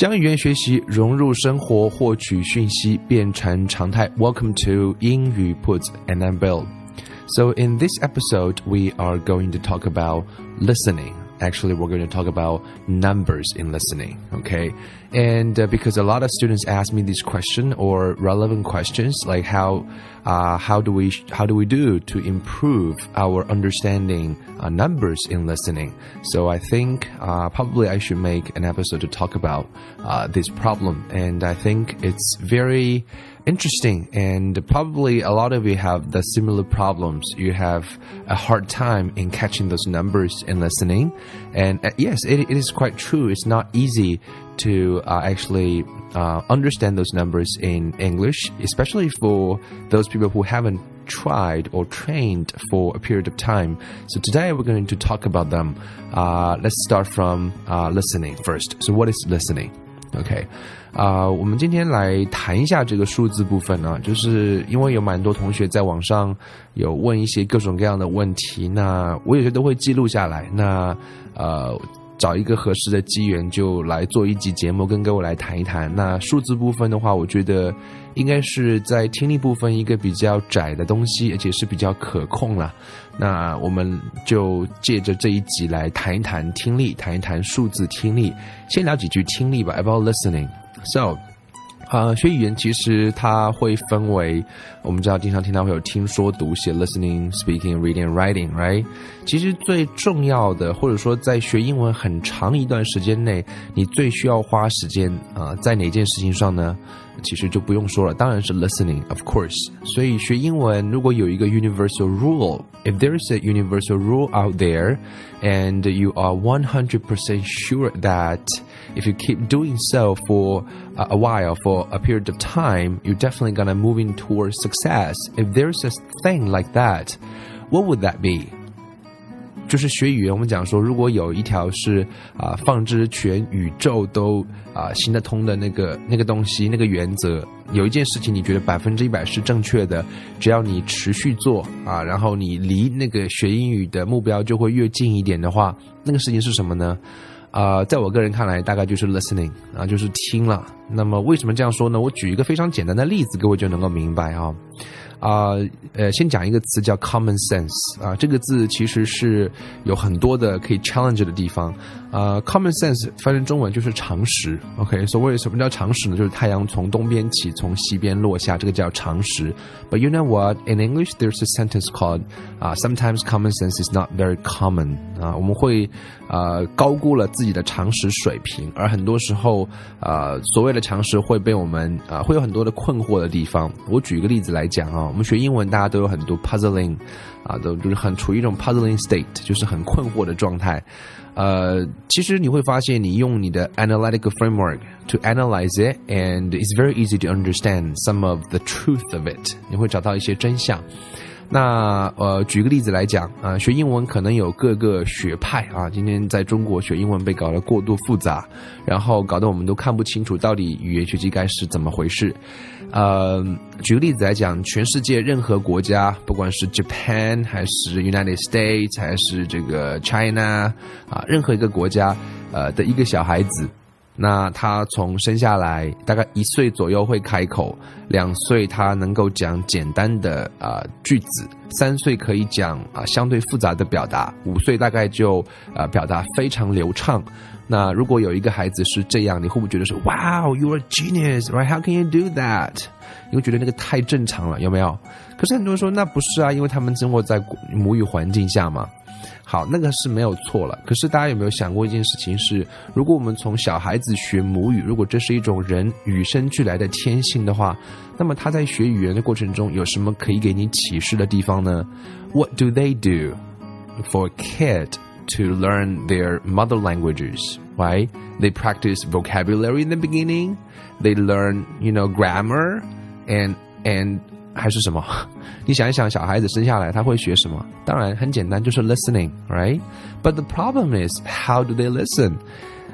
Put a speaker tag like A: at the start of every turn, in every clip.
A: 将语言学习融入生活，获取讯息变成常态。Welcome to 英语 Puts and I'm Bill. So in this episode, we are going to talk about listening. Actually, we're going to talk about numbers in listening. Okay, and uh, because a lot of students ask me this question or relevant questions, like how uh, how do we how do we do to improve our understanding uh, numbers in listening? So I think uh, probably I should make an episode to talk about uh, this problem, and I think it's very interesting. And probably a lot of you have the similar problems. You have a hard time in catching those numbers and listening. And uh, yes it, it is quite true. It's not easy to uh, actually uh, understand those numbers in english especially for those people who haven't tried or trained for a period of time. So today we're going to talk about them. Uh, let's start from uh, listening first. So what is listening OK，啊、我们今天来谈一下这个数字部分呢，就是因为有蛮多同学在网上有问一些各种各样的问题，那我有些都会记录下来，那呃。找一个合适的机缘，就来做一集节目，跟各位来谈一谈。那数字部分的话，我觉得应该是在听力部分一个比较窄的东西，而且是比较可控了。那我们就借着这一集来谈一谈听力，谈一谈数字听力。先聊几句听力吧，about listening。So 啊，学语言其实它会分为，我们知道经常听到会有听说读写 listening、speaking、reading、writing，right？其实最重要的，或者说在学英文很长一段时间内，你最需要花时间啊，在哪件事情上呢？其实就不用说了，当然是 listening，of course。所以学英文如果有一个 universal rule，if there is a universal rule out there，and you are one hundred percent sure that if you keep doing so for a while, for a period of time, you're definitely gonna moving towards success. If there's a thing like that, what would that be? 就是学语言，我们讲说，如果有一条是啊，放之全宇宙都啊行得通的那个那个东西，那个原则，有一件事情你觉得百分之一百是正确的，只要你持续做啊，然后你离那个学英语的目标就会越近一点的话，那个事情是什么呢？啊，在我个人看来，大概就是 listening 啊，就是听了。那么为什么这样说呢？我举一个非常简单的例子，各位就能够明白啊。啊，呃，先讲一个词叫 common sense 啊，这个字其实是有很多的可以 challenge 的地方。啊，common sense 翻成中文就是常识。OK，所谓什么叫常识呢？就是太阳从东边起，从西边落下，这个叫常识。But you know what? In English, there's a sentence called 啊，sometimes common sense is not very common 啊，我们会呃高估了自己的常识水平，而很多时候呃所谓的常识会被我们啊会有很多的困惑的地方。我举一个例子来讲啊，我们学英文大家都有很多 puzzling 啊，都就是很处于一种 puzzling state，就是很困惑的状态。呃，其实你会发现，你用你的 analytical framework to analyze it, and it's very easy to understand some of the truth of it。你会找到一些真相。那呃，举个例子来讲啊，学英文可能有各个学派啊。今天在中国学英文被搞得过度复杂，然后搞得我们都看不清楚到底语言学习该是怎么回事。呃，举个例子来讲，全世界任何国家，不管是 Japan 还是 United States 还是这个 China 啊，任何一个国家呃的一个小孩子。那他从生下来大概一岁左右会开口，两岁他能够讲简单的啊句子，三岁可以讲啊相对复杂的表达，五岁大概就啊表达非常流畅。那如果有一个孩子是这样，你会不会觉得说，Wow, you are genius, right? How can you do that? 你会觉得那个太正常了，有没有？可是很多人说那不是啊，因为他们生活在母语环境下嘛。好，那个是没有错了。可是大家有没有想过一件事情是，如果我们从小孩子学母语，如果这是一种人与生俱来的天性的话，那么他在学语言的过程中有什么可以给你启示的地方呢？What do they do for a kid to learn their mother languages? Right? They practice vocabulary in the beginning. They learn, you know, grammar and and 还是什么？你想一想，小孩子生下来他会学什么？当然很简单，就是 listening，right？But the problem is, how do they listen?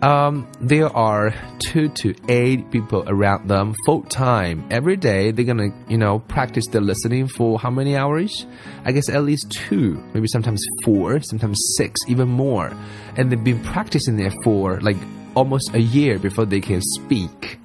A: Um, there are two to eight people around them full time. Every day they're gonna, you know, practice their listening for how many hours? I guess at least two, maybe sometimes four, sometimes six, even more. And they've been practicing it for like almost a year before they can speak.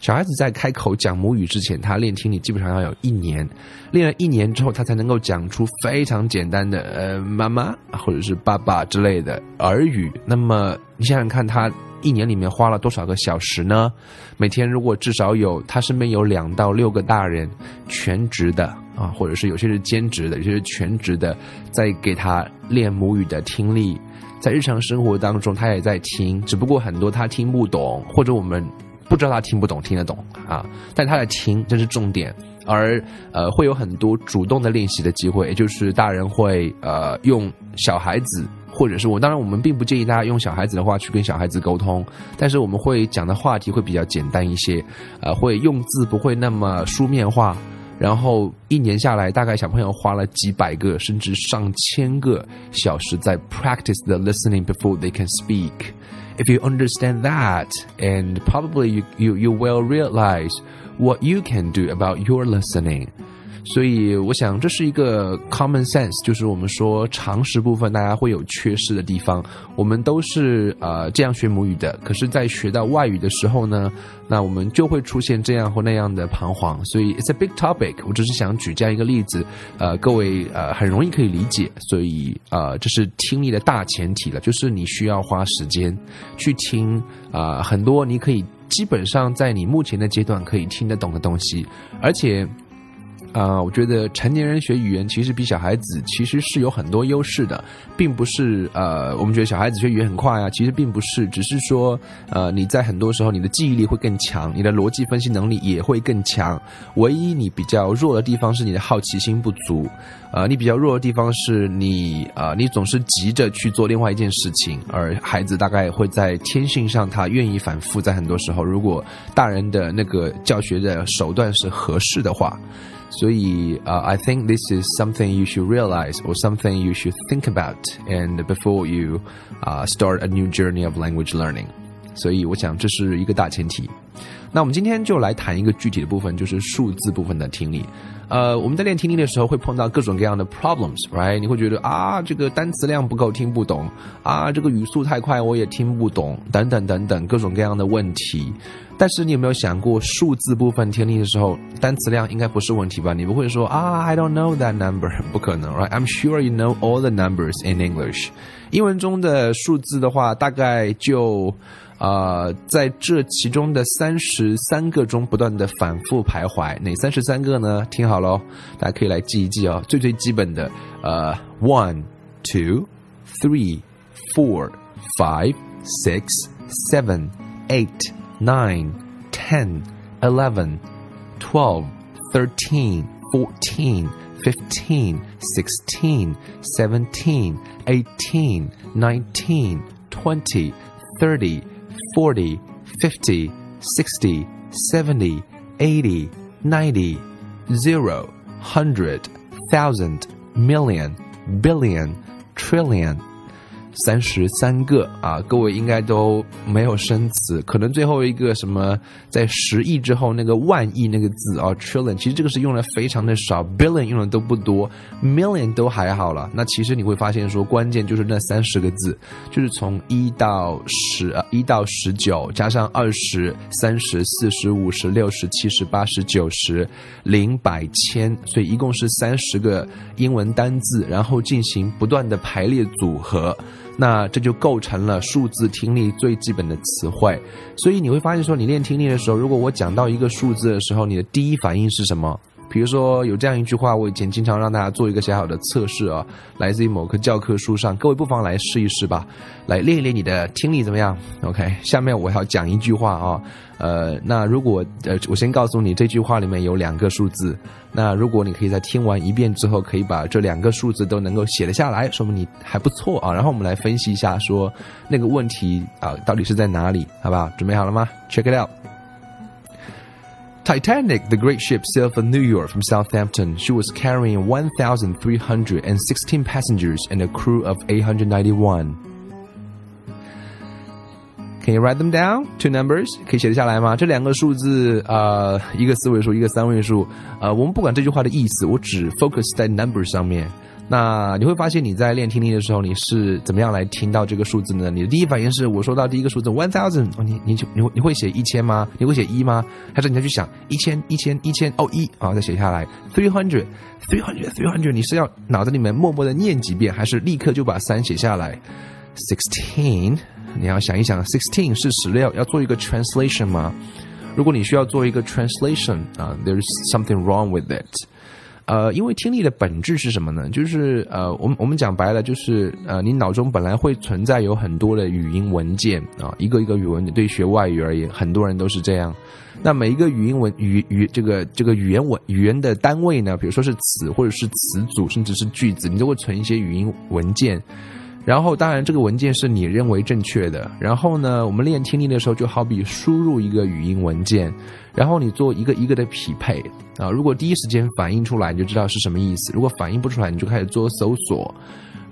A: 小孩子在开口讲母语之前，他练听力基本上要有一年，练了一年之后，他才能够讲出非常简单的呃妈妈或者是爸爸之类的耳语。那么你想想看，他一年里面花了多少个小时呢？每天如果至少有他身边有两到六个大人全职的啊，或者是有些是兼职的，有些是全职的，在给他练母语的听力，在日常生活当中他也在听，只不过很多他听不懂，或者我们。不知道他听不懂，听得懂啊？但他在听，这是重点。而呃，会有很多主动的练习的机会，也就是大人会呃用小孩子，或者是我。当然，我们并不建议大家用小孩子的话去跟小孩子沟通，但是我们会讲的话题会比较简单一些，呃，会用字不会那么书面化。然后一年下来，大概小朋友花了几百个甚至上千个小时在 practice the listening before they can speak。If you understand that, and probably you, you, you will realize what you can do about your listening. 所以我想这是一个 common sense，就是我们说常识部分大家会有缺失的地方。我们都是呃这样学母语的，可是，在学到外语的时候呢，那我们就会出现这样或那样的彷徨。所以 it's a big topic。我只是想举这样一个例子，呃，各位呃很容易可以理解。所以呃，这是听力的大前提了，就是你需要花时间去听啊，很多你可以基本上在你目前的阶段可以听得懂的东西，而且。啊，我觉得成年人学语言其实比小孩子其实是有很多优势的，并不是呃，我们觉得小孩子学语言很快啊，其实并不是，只是说呃，你在很多时候你的记忆力会更强，你的逻辑分析能力也会更强。唯一你比较弱的地方是你的好奇心不足，呃，你比较弱的地方是你呃，你总是急着去做另外一件事情，而孩子大概会在天性上他愿意反复，在很多时候，如果大人的那个教学的手段是合适的话。所以呃、，I think this is something you should realize or something you should think about and before you uh, start a new journey of language learning。所以我想这是一个大前提。那我们今天就来谈一个具体的部分，就是数字部分的听力。呃，我们在练听力的时候会碰到各种各样的 problems，right？你会觉得啊，这个单词量不够听不懂，啊，这个语速太快我也听不懂，等等等等各种各样的问题。但是你有没有想过，数字部分听力的时候，单词量应该不是问题吧？你不会说啊，I don't know that number，不可能，right？I'm sure you know all the numbers in English。英文中的数字的话，大概就。呃，在这其中的三十三个中不断的反复徘徊，哪三十三个呢？听好喽，大家可以来记一记哦。最最基本的，呃，one, two, three, four, five, six, seven, eight, Nine, ten, eleven, twelve, thirteen, fourteen, fifteen, sixteen, seventeen, eighteen, nineteen, twenty, thirty, forty, fifty, sixty, seventy, eighty, ninety, zero, hundred, thousand, million, billion, trillion. million, billion, trillion, 三十三个啊，各位应该都没有生词，可能最后一个什么在十亿之后那个万亿那个字啊，trillion，其实这个是用的非常的少，billion 用的都不多，million 都还好了。那其实你会发现说，关键就是那三十个字，就是从一到十啊，一到十九，加上二十三十四十五十六十七十八十九十零百千，所以一共是三十个英文单字，然后进行不断的排列组合。那这就构成了数字听力最基本的词汇，所以你会发现说，你练听力的时候，如果我讲到一个数字的时候，你的第一反应是什么？比如说有这样一句话，我以前经常让大家做一个小小的测试啊，来自于某个教科书上，各位不妨来试一试吧，来练一练你的听力怎么样？OK，下面我要讲一句话啊，呃，那如果呃，我先告诉你这句话里面有两个数字，那如果你可以在听完一遍之后，可以把这两个数字都能够写了下来，说明你还不错啊。然后我们来分析一下，说那个问题啊到底是在哪里，好不好？准备好了吗？Check it out。Titanic, the great ship, sailed for New York from Southampton. She was carrying 1,316 passengers and a crew of 891. Can you write them down? Two numbers 可以写得下来吗？这两个数字，呃，一个四位数，一个三位数。呃，我们不管这句话的意思，我只 focus 在 number 上面。 那你会发现你在练听力的时候，你是怎么样来听到这个数字呢？你的第一反应是我说到第一个数字 one thousand，你你就你会你会写一千吗？你会写一吗？还是你再去想一千一千一千哦一啊再写下来 three hundred three hundred three hundred，你是要脑子里面默默的念几遍，还是立刻就把三写下来？sixteen，你要想一想，sixteen 是十六，要做一个 translation 吗？如果你需要做一个 translation 啊，there's something wrong with it。呃，因为听力的本质是什么呢？就是呃，我们我们讲白了，就是呃，你脑中本来会存在有很多的语音文件啊，一个一个语文，对学外语而言，很多人都是这样。那每一个语音文语语这个这个语言文语言的单位呢，比如说是词或者是词组，甚至是句子，你都会存一些语音文件。然后，当然，这个文件是你认为正确的。然后呢，我们练听力的时候，就好比输入一个语音文件，然后你做一个一个的匹配啊。如果第一时间反应出来，你就知道是什么意思；如果反应不出来，你就开始做搜索。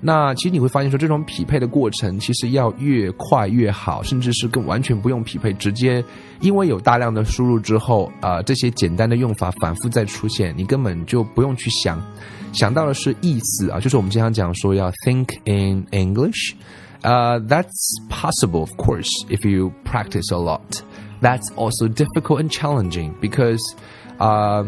A: 那其实你会发现说，这种匹配的过程其实要越快越好，甚至是更完全不用匹配，直接因为有大量的输入之后，啊，这些简单的用法反复再出现，你根本就不用去想，想到的是意思啊，就是我们经常讲说要 think in English，呃，that's possible of course if you practice a lot. That's also difficult and challenging because, uh,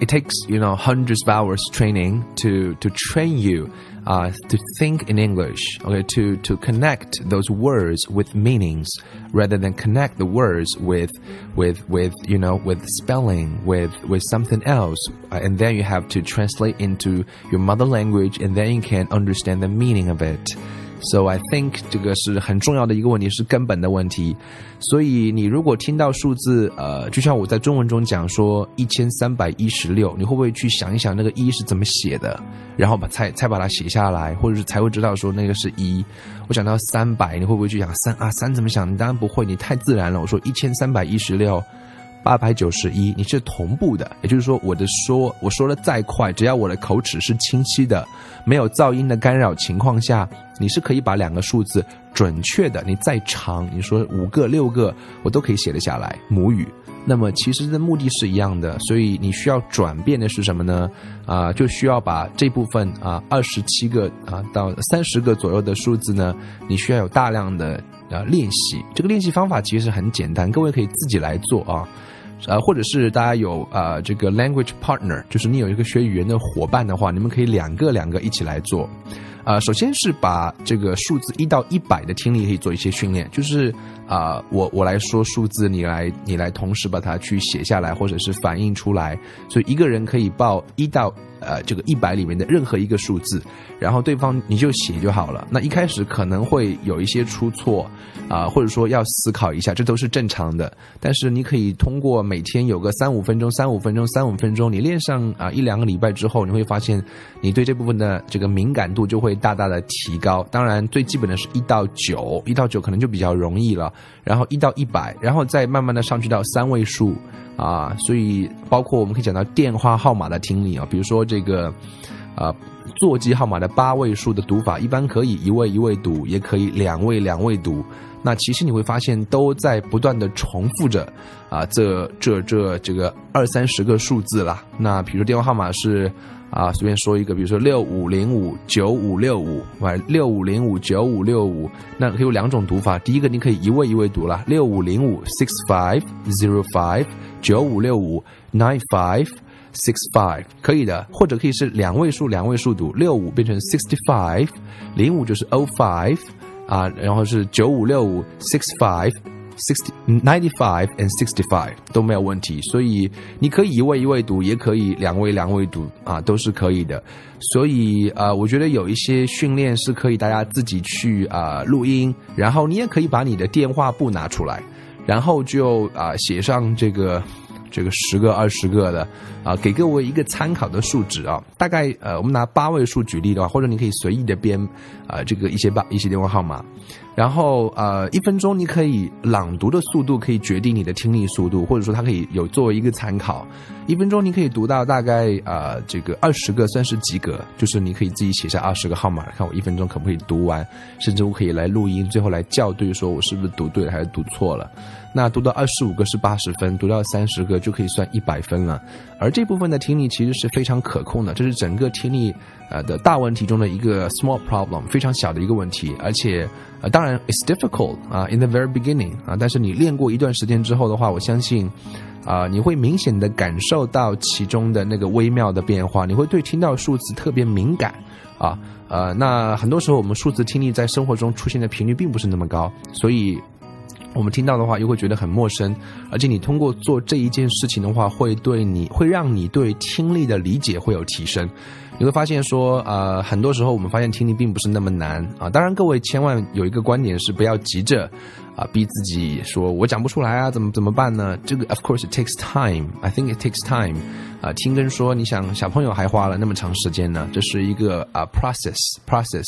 A: it takes you know hundreds of hours training to to train you uh, to think in English, okay, to, to connect those words with meanings rather than connect the words with, with, with, you know, with spelling, with, with something else. Uh, and then you have to translate into your mother language and then you can understand the meaning of it. So I think 这个是很重要的一个问题，是根本的问题。所以你如果听到数字，呃，就像我在中文中讲说一千三百一十六，你会不会去想一想那个一是怎么写的，然后把才才把它写下来，或者是才会知道说那个是一。我讲到三百，你会不会去想三啊三怎么想？你当然不会，你太自然了。我说一千三百一十六。八百九十一，你是同步的，也就是说，我的说我说的再快，只要我的口齿是清晰的，没有噪音的干扰情况下，你是可以把两个数字准确的，你再长，你说五个六个，我都可以写得下来。母语，那么其实的目的是一样的，所以你需要转变的是什么呢？啊，就需要把这部分啊二十七个啊到三十个左右的数字呢，你需要有大量的啊练习。这个练习方法其实很简单，各位可以自己来做啊。呃，或者是大家有呃这个 language partner，就是你有一个学语言的伙伴的话，你们可以两个两个一起来做。啊，首先是把这个数字一到一百的听力可以做一些训练，就是啊，我我来说数字，你来你来同时把它去写下来，或者是反映出来，所以一个人可以报一到。呃，这个一百里面的任何一个数字，然后对方你就写就好了。那一开始可能会有一些出错，啊，或者说要思考一下，这都是正常的。但是你可以通过每天有个三五分钟、三五分钟、三五分钟，你练上啊一两个礼拜之后，你会发现你对这部分的这个敏感度就会大大的提高。当然，最基本的是一到九，一到九可能就比较容易了。然后一到一百，然后再慢慢的上去到三位数。啊，所以包括我们可以讲到电话号码的听力啊，比如说这个，啊，座机号码的八位数的读法，一般可以一位一位读，也可以两位两位读。那其实你会发现都在不断的重复着，啊，这这这这个二三十个数字啦。那比如电话号码是。啊，随便说一个，比如说六五零五九五六五，六五零五九五六五，那可以有两种读法。第一个你可以一位一位读了，六五零五 six five zero five 九五六五 nine five six five 可以的，或者可以是两位数两位数读，六五变成 sixty five，零五就是 o five，啊，然后是九五六五 six five sixty ninety five and sixty five 都没有问题。所以你可以一位一位读，也可以两位两位读啊，都是可以的。所以呃，我觉得有一些训练是可以大家自己去啊录音，然后你也可以把你的电话簿拿出来，然后就啊写上这个。这个十个、二十个的啊，给各位一个参考的数值啊。大概呃，我们拿八位数举例的话，或者你可以随意的编啊，这个一些八一些电话号码。然后呃，一分钟你可以朗读的速度可以决定你的听力速度，或者说它可以有作为一个参考。一分钟你可以读到大概啊这个二十个算是及格，就是你可以自己写下二十个号码，看我一分钟可不可以读完，甚至我可以来录音，最后来校对，说我是不是读对了还是读错了。那读到二十五个是八十分，读到三十个就可以算一百分了。而这部分的听力其实是非常可控的，这是整个听力呃的大问题中的一个 small problem，非常小的一个问题。而且呃，当然 it's difficult 啊，in the very beginning 啊，但是你练过一段时间之后的话，我相信啊，你会明显的感受到其中的那个微妙的变化，你会对听到数字特别敏感啊。呃，那很多时候我们数字听力在生活中出现的频率并不是那么高，所以。我们听到的话又会觉得很陌生，而且你通过做这一件事情的话，会对你会让你对听力的理解会有提升。你会发现说，呃，很多时候我们发现听力并不是那么难啊。当然，各位千万有一个观点是不要急着啊逼自己说我讲不出来啊，怎么怎么办呢？这个 of course it takes time. I think it takes time. 啊，听跟说，你想小朋友还花了那么长时间呢，这是一个啊 process process。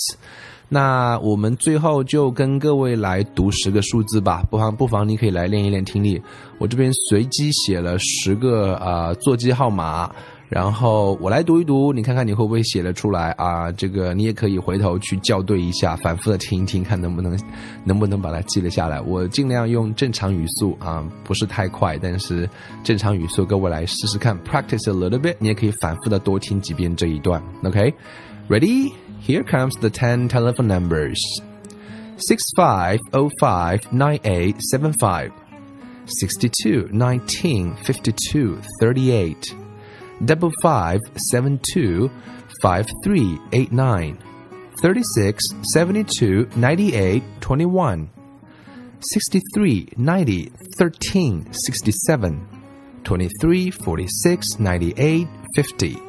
A: 那我们最后就跟各位来读十个数字吧，不妨不妨你可以来练一练听力。我这边随机写了十个啊座机号码，然后我来读一读，你看看你会不会写得出来啊？这个你也可以回头去校对一下，反复的听一听，看能不能能不能把它记得下来。我尽量用正常语速啊，不是太快，但是正常语速，各位来试试看，practice a little bit。你也可以反复的多听几遍这一段 OK，Ready？，OK？Ready？Here comes the 10 telephone numbers 6505 9875, 62 19 52 38, double five seven two five three eight nine, 36 72 98 21, 63 90 13 67, 23 46 98 50.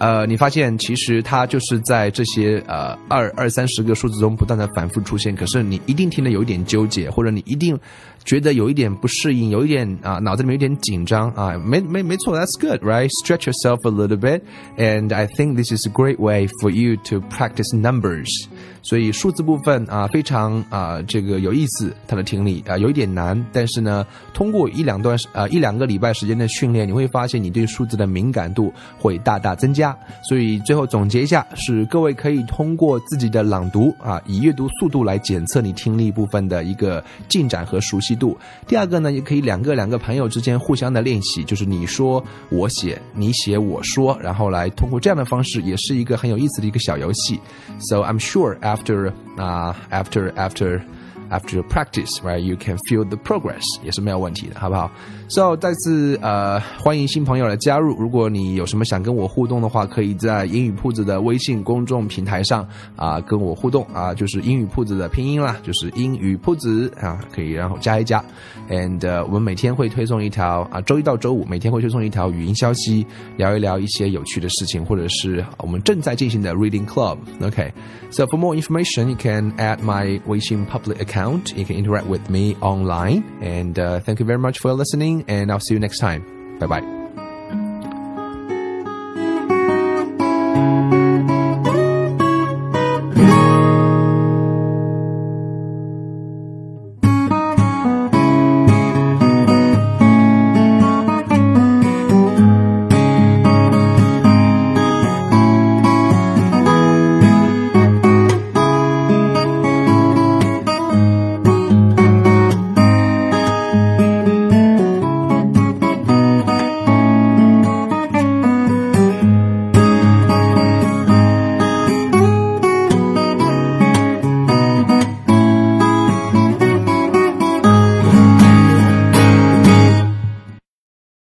A: 呃，你发现其实它就是在这些呃二二三十个数字中不断的反复出现，可是你一定听得有一点纠结，或者你一定觉得有一点不适应，有一点啊脑子里面有点紧张啊，没没没错，That's good, right? Stretch yourself a little bit, and I think this is a great way for you to practice numbers. 所以数字部分啊，非常啊，这个有意思，它的听力啊有一点难，但是呢，通过一两段啊一两个礼拜时间的训练，你会发现你对数字的敏感度会大大增加。所以最后总结一下，是各位可以通过自己的朗读啊，以阅读速度来检测你听力部分的一个进展和熟悉度。第二个呢，也可以两个两个朋友之间互相的练习，就是你说我写，你写我说，然后来通过这样的方式，也是一个很有意思的一个小游戏。So I'm sure. after uh, after after after practice, right? You can feel the progress，也是没有问题的，好不好？So，再次呃欢迎新朋友的加入。如果你有什么想跟我互动的话，可以在英语铺子的微信公众平台上啊跟我互动啊，就是英语铺子的拼音啦，就是英语铺子啊，可以然后加一加。And 我们每天会推送一条啊，周一到周五每天会推送一条语音消息，聊一聊一些有趣的事情，或者是我们正在进行的 Reading Club。OK，So for more information, you can add my 微信 public account. You can interact with me online. And uh, thank you very much for listening. and I'll see you next time. Bye bye.